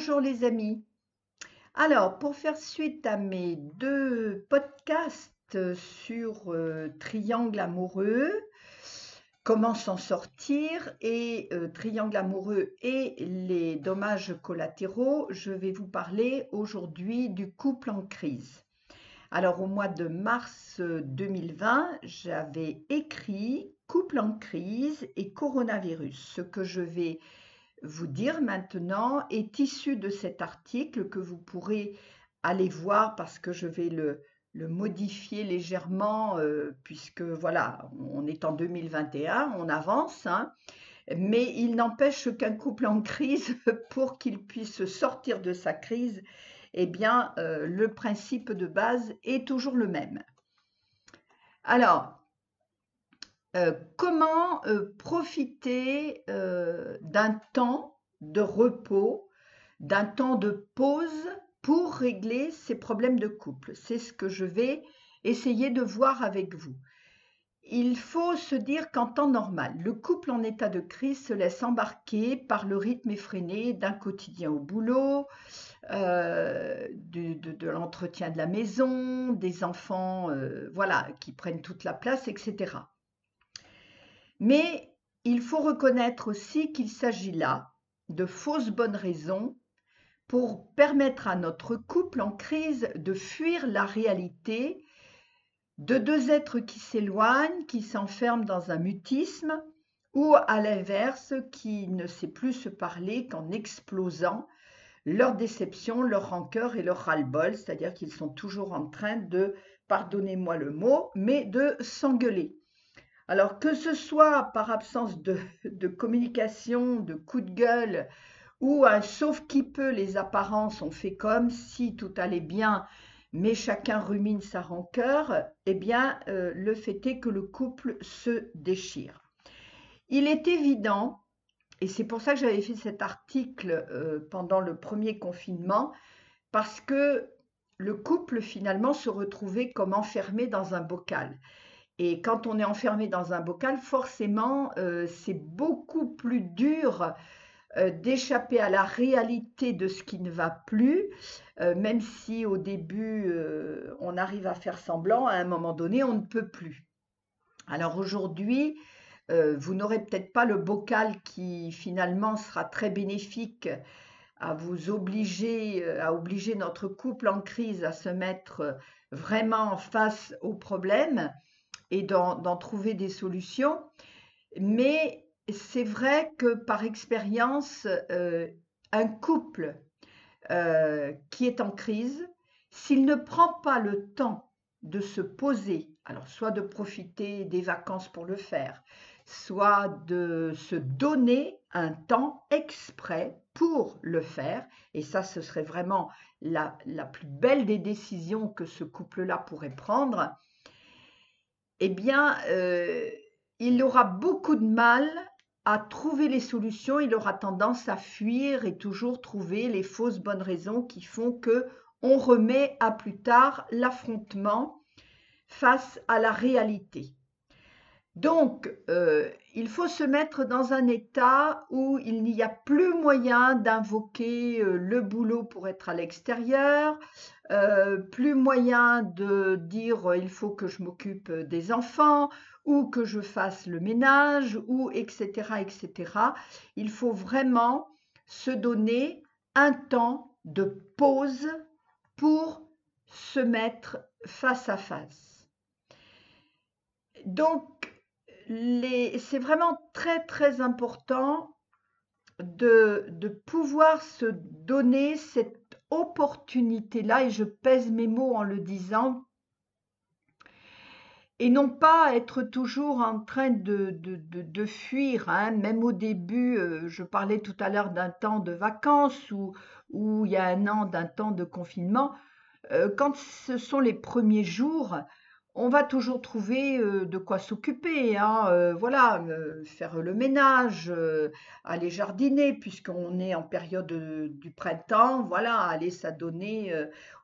Bonjour les amis. Alors, pour faire suite à mes deux podcasts sur euh, triangle amoureux, comment s'en sortir et euh, triangle amoureux et les dommages collatéraux, je vais vous parler aujourd'hui du couple en crise. Alors, au mois de mars 2020, j'avais écrit couple en crise et coronavirus. Ce que je vais vous dire maintenant est issu de cet article que vous pourrez aller voir parce que je vais le, modifier légèrement euh, puisque voilà, on est en 2021, on avance, hein. mais il n'empêche qu'un couple en crise, pour qu'il puisse sortir de sa crise, eh bien, euh, le principe de base est toujours le même. Alors, euh, comment euh, profiter euh, d'un temps de repos, d'un temps de pause pour régler ces problèmes de couple? C'est ce que je vais essayer de voir avec vous. Il faut se dire qu'en temps normal, le couple en état de crise se laisse embarquer par le rythme effréné d'un quotidien au boulot, de, l'entretien de la maison, des enfants voilà, qui prennent toute la place, etc. Mais il faut reconnaître aussi qu'il s'agit là de fausses bonnes raisons pour permettre à notre couple en crise de fuir la réalité de deux êtres qui s'éloignent, qui s'enferment dans un mutisme, ou à l'inverse, qui ne sait plus se parler qu'en explosant leur déception, leur rancœur et leur ras-le-bol, c'est-à-dire qu'ils sont toujours en train de, pardonnez-moi le mot, mais de s'engueuler. Alors que ce soit par absence de, communication, de coup de gueule, ou un sauf qui peut, les apparences ont fait comme si tout allait bien, mais chacun rumine sa rancœur, eh bien, euh, le fait est que le couple se déchire. Il est évident, et c'est pour ça que j'avais fait cet article euh, pendant le premier confinement, parce que le couple finalement se retrouvait comme enfermé dans un bocal. Et quand on est enfermé dans un bocal, forcément, euh, c'est beaucoup plus dur euh, d'échapper à la réalité de ce qui ne va plus, euh, même si au début, on arrive à faire semblant, à un moment donné, on ne peut plus. Alors aujourd'hui, vous n'aurez peut-être pas le bocal qui finalement sera très bénéfique à vous obliger, à obliger notre couple en crise à se mettre vraiment face aux problèmes et d'en trouver des solutions. Mais c'est vrai que par expérience, euh, un couple euh, qui est en crise, s'il ne prend pas le temps de se poser, alors soit de profiter des vacances pour le faire, soit de se donner un temps exprès pour le faire, et ça ce serait vraiment la, la plus belle des décisions que ce couple-là pourrait prendre, eh bien, euh, il aura beaucoup de mal à trouver les solutions, il aura tendance à fuir et toujours trouver les fausses bonnes raisons qui font que on remet à plus tard l'affrontement face à la réalité. Donc, euh, il faut se mettre dans un état où il n'y a plus moyen d'invoquer euh, le boulot pour être à l'extérieur, euh, plus moyen de dire il faut que je m'occupe des enfants ou que je fasse le ménage ou etc. etc. Il faut vraiment se donner un temps de pause pour se mettre face à face. Donc, c'est vraiment très très important de, pouvoir se donner cette opportunité-là, et je pèse mes mots en le disant, et non pas être toujours en train de, fuir, hein. même au début, euh, je parlais tout à l'heure d'un temps de vacances ou, ou il y a un an d'un temps de confinement, euh, quand ce sont les premiers jours, on va toujours trouver de quoi s'occuper, hein, voilà, faire le ménage, aller jardiner puisqu'on est en période du printemps, voilà, aller s'adonner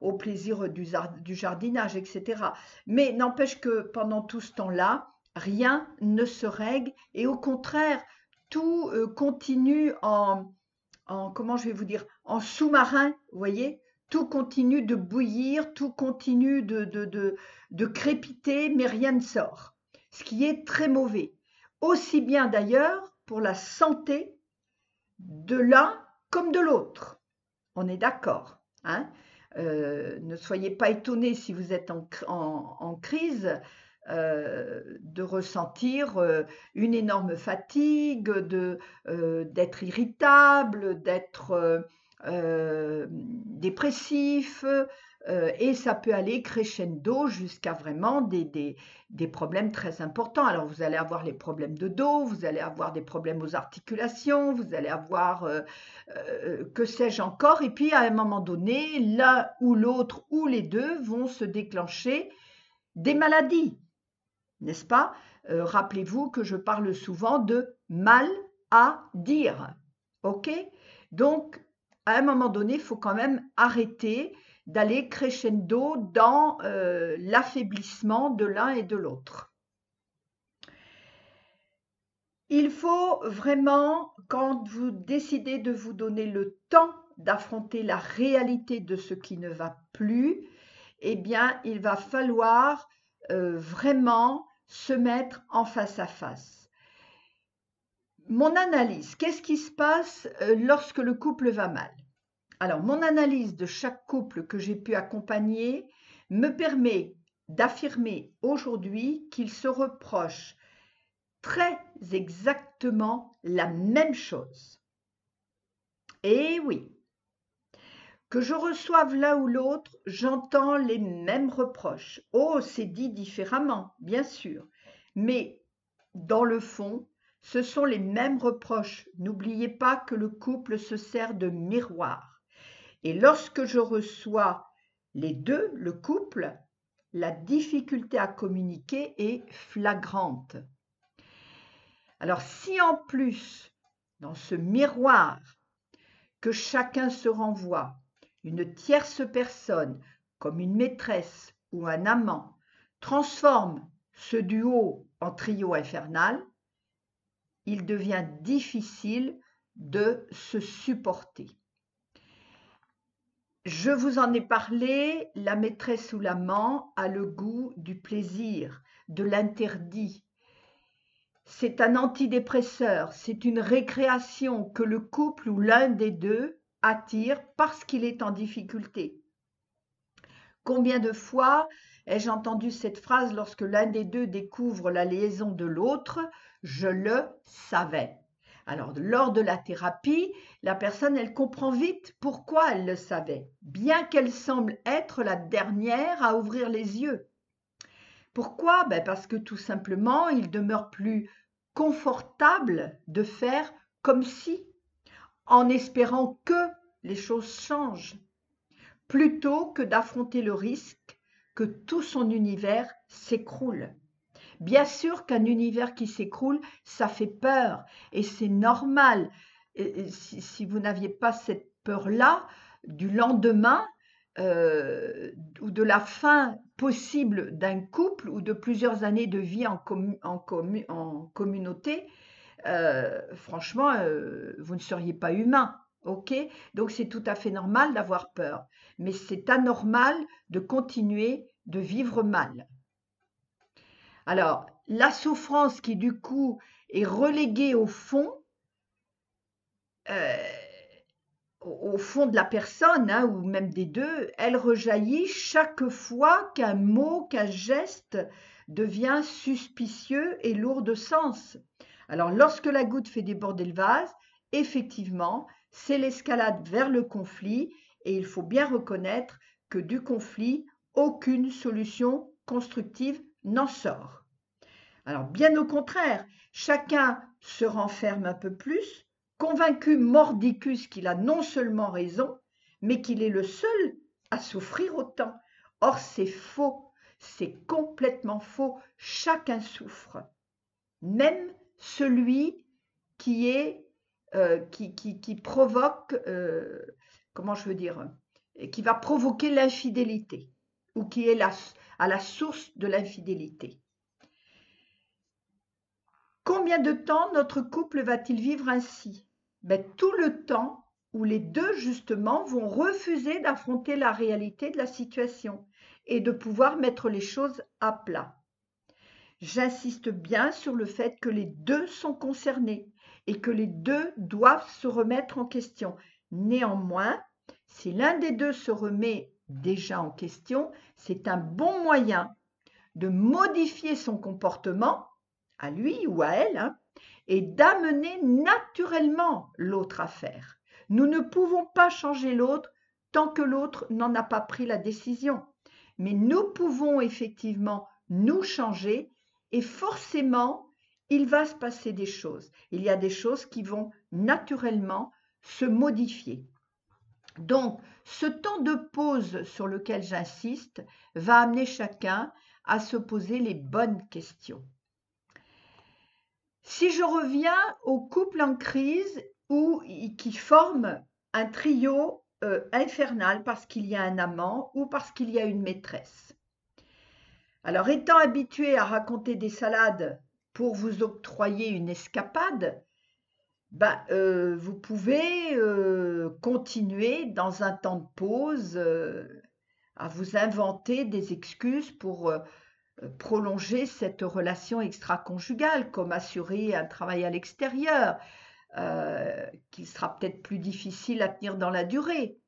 au plaisir du, du, jardinage, etc. Mais n'empêche que pendant tout ce temps-là, rien ne se règle et au contraire, tout continue en, en, comment je vais vous dire, en sous-marin, vous voyez Tout continue de bouillir, tout continue de, de, crépiter, mais rien ne sort. Ce qui est très mauvais. Aussi bien d'ailleurs pour la santé de l'un comme de l'autre. On est d'accord. Hein euh, ne soyez pas étonnés si vous êtes en, crise euh, de ressentir euh, une énorme fatigue, d'être irritable, d'être dépressif, euh, et ça peut aller crescendo jusqu'à vraiment des, des, problèmes très importants. Alors vous allez avoir les problèmes de dos, vous allez avoir des problèmes aux articulations, vous allez avoir euh, euh, que sais-je encore. Et puis à un moment donné, l'un ou l'autre ou les deux vont se déclencher des maladies, n'est-ce pas? Rappelez-vous que je parle souvent de mal à dire. OK? Donc, à un moment donné, il faut quand même arrêter d'aller crescendo dans euh, l'affaiblissement de l'un et de l'autre. Il faut vraiment, quand vous décidez de vous donner le temps d'affronter la réalité de ce qui ne va plus, eh bien, il va falloir euh, vraiment se mettre en face à face. Mon analyse, qu'est-ce qui se passe euh, lorsque le couple va mal? Alors, mon analyse de chaque couple que j'ai pu accompagner me permet d'affirmer aujourd'hui qu'ils se reprochent très exactement la même chose. Et oui, que je reçoive l'un ou l'autre, j'entends les mêmes reproches. Oh, c'est dit différemment, bien sûr, mais dans le fond, ce sont les mêmes reproches. N'oubliez pas que le couple se sert de miroir. Et lorsque je reçois les deux, le couple, la difficulté à communiquer est flagrante. Alors si en plus, dans ce miroir que chacun se renvoie, une tierce personne, comme une maîtresse ou un amant, transforme ce duo en trio infernal, il devient difficile de se supporter. Je vous en ai parlé, la maîtresse ou l'amant a le goût du plaisir, de l'interdit. C'est un antidépresseur, c'est une récréation que le couple ou l'un des deux attire parce qu'il est en difficulté. Combien de fois ai-je entendu cette phrase lorsque l'un des deux découvre la liaison de l'autre Je le savais. Alors, lors de la thérapie, la personne, elle comprend vite pourquoi elle le savait, bien qu'elle semble être la dernière à ouvrir les yeux. Pourquoi? Ben Parce que tout simplement, il demeure plus confortable de faire comme si, en espérant que les choses changent, plutôt que d'affronter le risque que tout son univers s'écroule. Bien sûr qu'un univers qui s'écroule, ça fait peur et c'est normal. si, vous n'aviez pas cette peur-là du lendemain euh, ou de la fin possible d'un couple ou de plusieurs années de vie en, communauté, euh, franchement, euh, vous ne seriez pas humain. OK? Donc c'est tout à fait normal d'avoir peur. Mais c'est anormal de continuer de vivre mal. Alors, la souffrance qui du coup est reléguée au fond, euh, au fond de la personne, hein, ou même des deux, elle rejaillit chaque fois qu'un mot, qu'un geste devient suspicieux et lourd de sens. Alors, lorsque la goutte fait déborder le vase, effectivement, c'est l'escalade vers le conflit, et il faut bien reconnaître que du conflit, aucune solution constructive n'en sort. Alors bien au contraire, chacun se renferme un peu plus, convaincu mordicus qu'il a non seulement raison, mais qu'il est le seul à souffrir autant. Or c'est faux, c'est complètement faux, chacun souffre, même celui qui est euh, qui, provoque, euh, comment je veux dire, qui va provoquer l'infidélité ou qui est à la source de l'infidélité. Combien de temps notre couple va-t-il vivre ainsi? Ben, Tout le temps où les deux, justement, vont refuser d'affronter la réalité de la situation et de pouvoir mettre les choses à plat. J'insiste bien sur le fait que les deux sont concernés et que les deux doivent se remettre en question. Néanmoins, si l'un des deux se remet déjà en question, c'est un bon moyen de modifier son comportement, à lui ou à elle, hein, et d'amener naturellement l'autre à faire. Nous ne pouvons pas changer l'autre tant que l'autre n'en a pas pris la décision. Mais nous pouvons effectivement nous changer et forcément, il va se passer des choses. Il y a des choses qui vont naturellement se modifier. Donc, ce temps de pause sur lequel j'insiste va amener chacun à se poser les bonnes questions. Si je reviens au couple en crise ou qui forme un trio euh, infernal parce qu'il y a un amant ou parce qu'il y a une maîtresse. Alors, étant habitué à raconter des salades pour vous octroyer une escapade, bah, euh, vous pouvez euh, continuer dans un temps de pause à vous inventer des excuses pour prolonger cette relation extra-conjugale, comme assurer un travail à l'extérieur, euh, qui sera peut-être plus difficile à tenir dans la durée.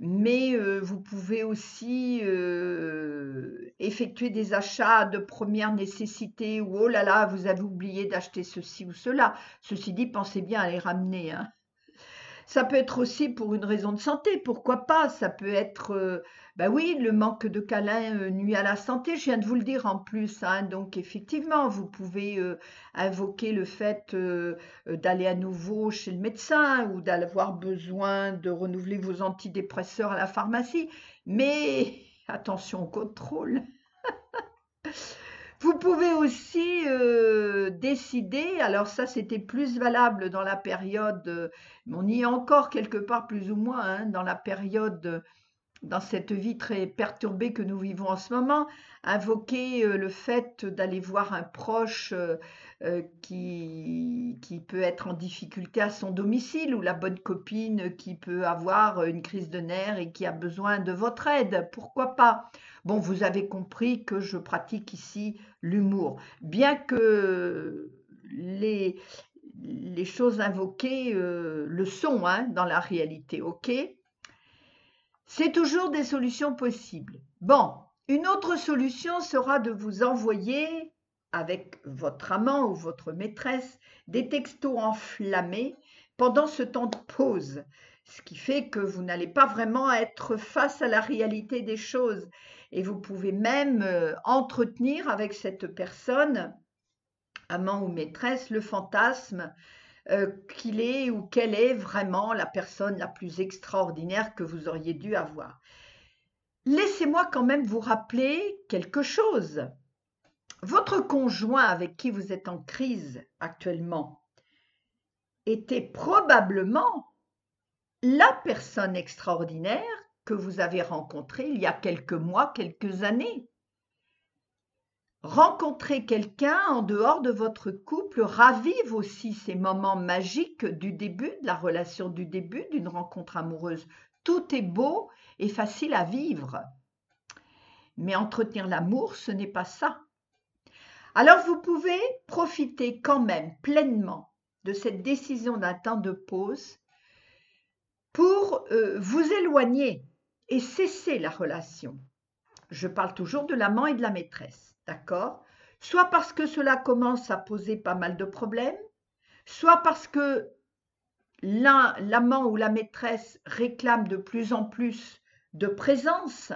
Mais euh, vous pouvez aussi euh, effectuer des achats de première nécessité ou oh là là, vous avez oublié d'acheter ceci ou cela. Ceci dit, pensez bien à les ramener. Hein. Ça peut être aussi pour une raison de santé, pourquoi pas Ça peut être ben oui, le manque de câlin euh, nuit à la santé, je viens de vous le dire en plus. Hein. donc effectivement, vous pouvez euh, invoquer le fait d'aller à nouveau chez le médecin ou d'avoir besoin de renouveler vos antidépresseurs à la pharmacie. Mais attention au contrôle. Vous pouvez aussi décider, alors ça c'était plus valable dans la période, on y est encore quelque part plus ou moins, hein, dans la période dans cette vie très perturbée que nous vivons en ce moment, invoquer euh, le fait d'aller voir un proche euh, euh, qui, peut être en difficulté à son domicile ou la bonne copine qui peut avoir une crise de nerfs et qui a besoin de votre aide. Pourquoi pas? Bon, vous avez compris que je pratique ici l'humour. Bien que les, les choses invoquées le sont hein, dans la réalité, ok? C'est toujours des solutions possibles. Bon, une autre solution sera de vous envoyer avec votre amant ou votre maîtresse des textos enflammés pendant ce temps de pause, ce qui fait que vous n'allez pas vraiment être face à la réalité des choses et vous pouvez même euh, entretenir avec cette personne, amant ou maîtresse, le fantasme euh, qu'il est ou qu'elle est vraiment la personne la plus extraordinaire que vous auriez dû avoir. Laissez-moi quand même vous rappeler quelque chose. Votre conjoint avec qui vous êtes en crise actuellement était probablement la personne extraordinaire que vous avez rencontrée il y a quelques mois, quelques années. Rencontrer quelqu'un en dehors de votre couple ravive aussi ces moments magiques du début, de la relation du début d'une rencontre amoureuse. Tout est beau et facile à vivre. Mais entretenir l'amour, ce n'est pas ça. Alors vous pouvez profiter quand même pleinement de cette décision d'un temps de pause pour euh, vous éloigner et cesser la relation. Je parle toujours de l'amant et de la maîtresse. D'accord. Soit parce que cela commence à poser pas mal de problèmes, soit parce que l'amant ou la maîtresse réclame de plus en plus de présence,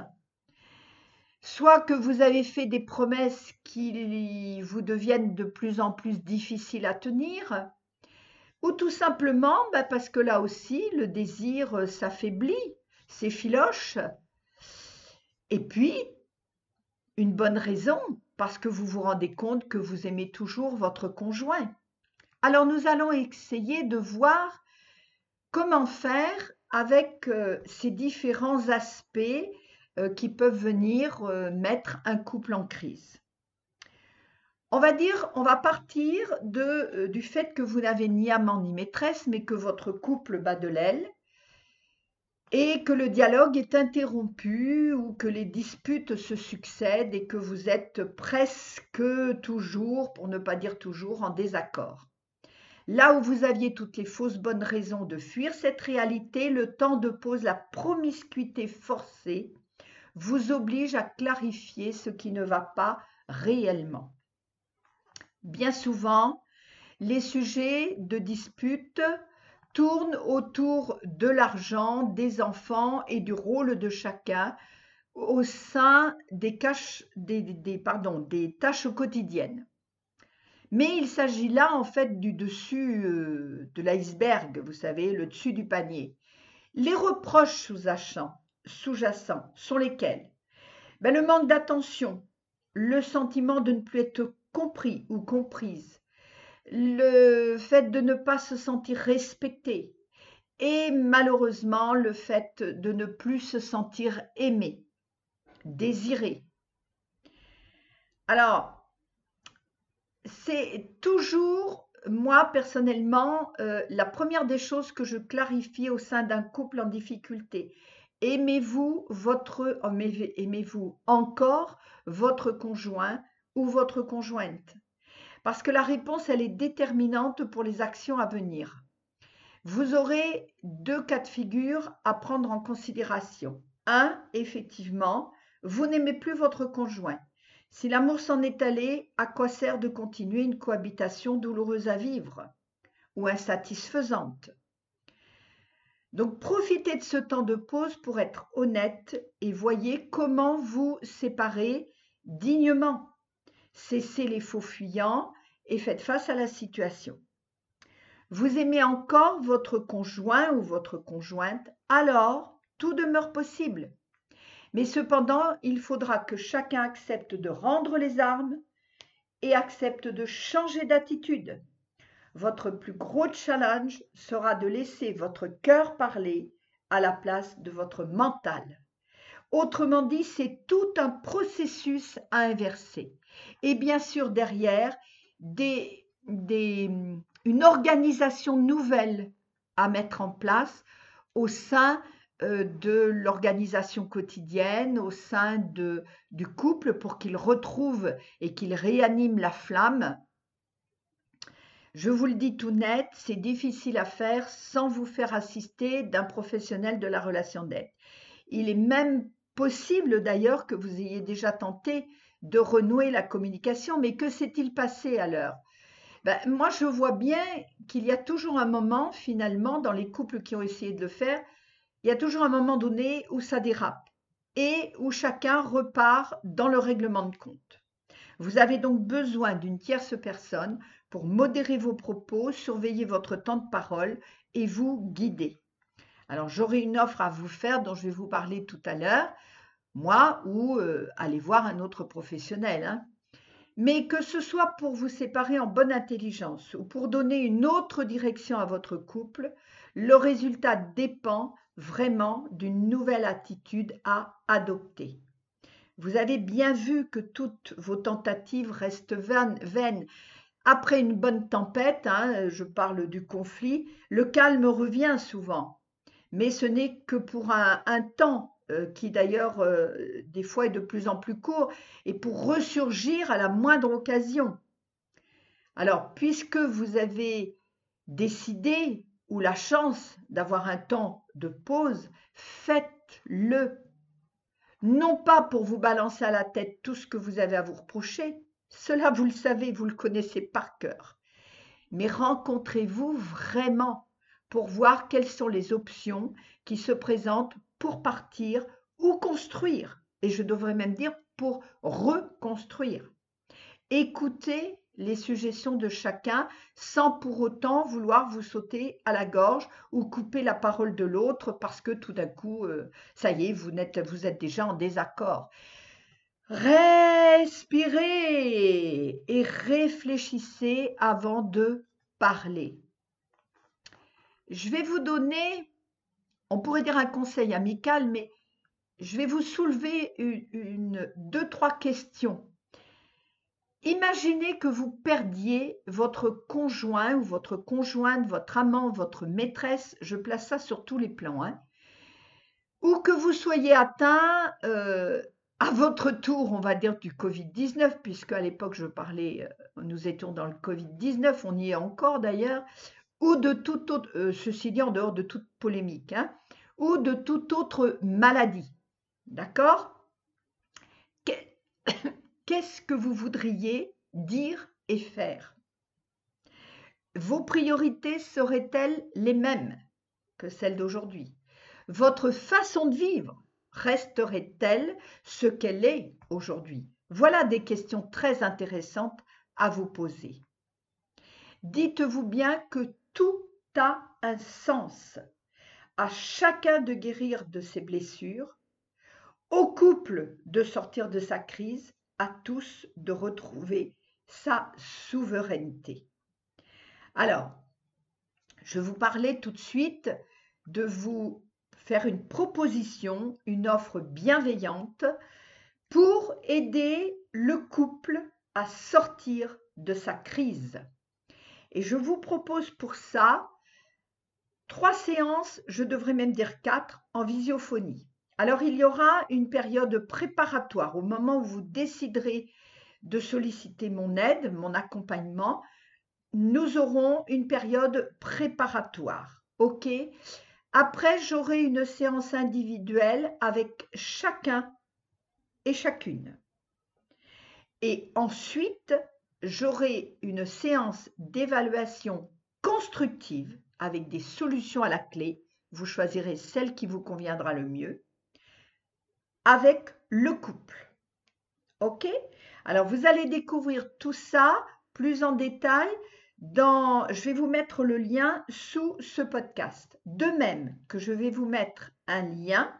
soit que vous avez fait des promesses qui vous deviennent de plus en plus difficiles à tenir, ou tout simplement bah, parce que là aussi le désir s'affaiblit, s'effiloche, et puis une bonne raison parce que vous vous rendez compte que vous aimez toujours votre conjoint. Alors nous allons essayer de voir comment faire avec euh, ces différents aspects euh, qui peuvent venir euh, mettre un couple en crise. On va dire, on va partir de, du fait que vous n'avez ni amant ni maîtresse, mais que votre couple bat de l'aile et que le dialogue est interrompu ou que les disputes se succèdent et que vous êtes presque toujours, pour ne pas dire toujours, en désaccord. Là où vous aviez toutes les fausses bonnes raisons de fuir cette réalité, le temps de pause, la promiscuité forcée, vous oblige à clarifier ce qui ne va pas réellement. Bien souvent, les sujets de dispute tourne autour de l'argent, des enfants et du rôle de chacun au sein des, tâches quotidiennes. Mais il s'agit là en fait du dessus euh, de l'iceberg, vous savez, le dessus du panier. Les reproches sous-jacents sous sont lesquels? Ben, Le manque d'attention, le sentiment de ne plus être compris ou comprise, le fait de ne pas se sentir respecté et malheureusement le fait de ne plus se sentir aimé, désiré. Alors, c'est toujours, moi personnellement, euh, la première des choses que je clarifie au sein d'un couple en difficulté. Aimez-vous votre, oh, aimez-vous encore votre conjoint ou votre conjointe? Parce que la réponse, elle est déterminante pour les actions à venir. Vous aurez deux cas de figure à prendre en considération. Un, effectivement, vous n'aimez plus votre conjoint. Si l'amour s'en est allé, à quoi sert de continuer une cohabitation douloureuse à vivre ou insatisfaisante? Donc profitez de ce temps de pause pour être honnête et voyez comment vous séparer dignement cessez les faux fuyants et faites face à la situation. Vous aimez encore votre conjoint ou votre conjointe, alors tout demeure possible. Mais cependant, il faudra que chacun accepte de rendre les armes et accepte de changer d'attitude. Votre plus gros challenge sera de laisser votre cœur parler à la place de votre mental. Autrement dit, c'est tout un processus à inverser et bien sûr derrière une organisation nouvelle à mettre en place au sein euh, de l'organisation quotidienne, au sein de, du couple pour qu'il retrouve et qu'il réanime la flamme. Je vous le dis tout net, c'est difficile à faire sans vous faire assister d'un professionnel de la relation d'aide. Il est même possible d'ailleurs que vous ayez déjà tenté de renouer la communication, mais que s'est-il passé alors? Ben, Moi, je vois bien qu'il y a toujours un moment, finalement, dans les couples qui ont essayé de le faire, il y a toujours un moment donné où ça dérape et où chacun repart dans le règlement de compte. Vous avez donc besoin d'une tierce personne pour modérer vos propos, surveiller votre temps de parole et vous guider. Alors j'aurai une offre à vous faire dont je vais vous parler tout à l'heure moi ou euh, aller voir un autre professionnel. Hein. Mais que ce soit pour vous séparer en bonne intelligence ou pour donner une autre direction à votre couple, le résultat dépend vraiment d'une nouvelle attitude à adopter. Vous avez bien vu que toutes vos tentatives restent vaines. Après une bonne tempête, hein, je parle du conflit, le calme revient souvent. Mais ce n'est que pour un temps euh, qui d'ailleurs euh, des fois est de plus en plus court, et pour ressurgir à la moindre occasion. Alors, puisque vous avez décidé ou la chance d'avoir un temps de pause, faites-le. Non pas pour vous balancer à la tête tout ce que vous avez à vous reprocher, cela vous le savez, vous le connaissez par cœur, mais rencontrez-vous vraiment pour voir quelles sont les options qui se présentent pour partir ou construire, et je devrais même dire pour reconstruire. Écoutez les suggestions de chacun sans pour autant vouloir vous sauter à la gorge ou couper la parole de l'autre parce que tout d'un coup, euh, ça y est, vous êtes, vous êtes déjà en désaccord. Respirez et réfléchissez avant de parler. Je vais vous donner on pourrait dire un conseil amical, mais je vais vous soulever une, deux, trois questions. Imaginez que vous perdiez votre conjoint ou votre conjointe, votre amant, votre maîtresse, je place ça sur tous les plans. Hein. ou que vous soyez atteint euh, à votre tour, on va dire, du Covid-19, puisque à l'époque je parlais, euh, nous étions dans le Covid-19, on y est encore d'ailleurs, ou de toute autre, euh, ceci dit en dehors de toute polémique, hein, ou de toute autre maladie. D'accord? Qu'est-ce que vous voudriez dire et faire? Vos priorités seraient-elles les mêmes que celles d'aujourd'hui? Votre façon de vivre resterait-elle ce qu'elle est aujourd'hui? Voilà des questions très intéressantes à vous poser. Dites-vous bien que tout a un sens. À chacun de guérir de ses blessures, au couple de sortir de sa crise, à tous de retrouver sa souveraineté. Alors, je vous parlais tout de suite de vous faire une proposition, une offre bienveillante pour aider le couple à sortir de sa crise. Et je vous propose pour ça trois séances, je devrais même dire quatre, en visiophonie. Alors il y aura une période préparatoire au moment où vous déciderez de solliciter mon aide, mon accompagnement. Nous aurons une période préparatoire. OK? Après, j'aurai une séance individuelle avec chacun et chacune. Et ensuite, j'aurai une séance d'évaluation constructive avec des solutions à la clé. Vous choisirez celle qui vous conviendra le mieux avec le couple. OK? Alors, vous allez découvrir tout ça plus en détail je vais vous mettre le lien sous ce podcast. De même que je vais vous mettre un lien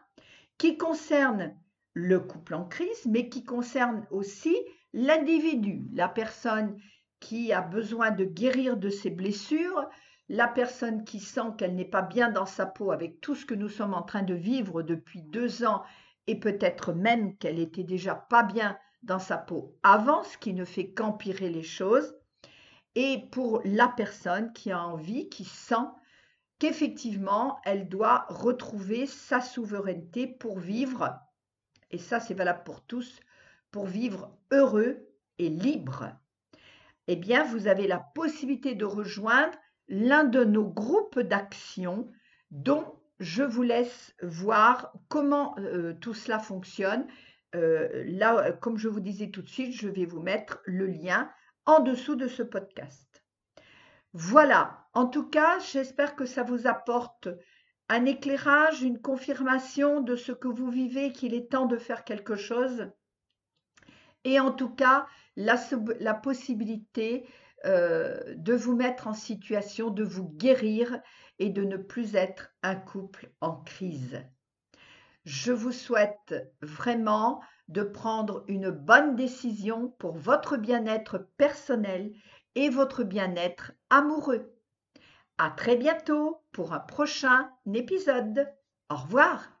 qui concerne le couple en crise, mais qui concerne aussi l'individu, la personne qui a besoin de guérir de ses blessures, la personne qui sent qu'elle n'est pas bien dans sa peau avec tout ce que nous sommes en train de vivre depuis deux ans et peut-être même qu'elle était déjà pas bien dans sa peau avant, ce qui ne fait qu'empirer les choses et pour la personne qui a envie, qui sent qu'effectivement, elle doit retrouver sa souveraineté pour vivre, et ça c'est valable pour tous, pour vivre heureux et libre. Eh bien, vous avez la possibilité de rejoindre l'un de nos groupes d'action dont je vous laisse voir comment euh, tout cela fonctionne. Euh, là, comme je vous disais tout de suite, je vais vous mettre le lien en dessous de ce podcast. Voilà, en tout cas, j'espère que ça vous apporte un éclairage, une confirmation de ce que vous vivez, qu'il est temps de faire quelque chose. Et en tout cas, la, possibilité euh, de vous mettre en situation de vous guérir et de ne plus être un couple en crise. Je vous souhaite vraiment de prendre une bonne décision pour votre bien-être personnel et votre bien-être amoureux. À très bientôt pour un prochain épisode. Au revoir.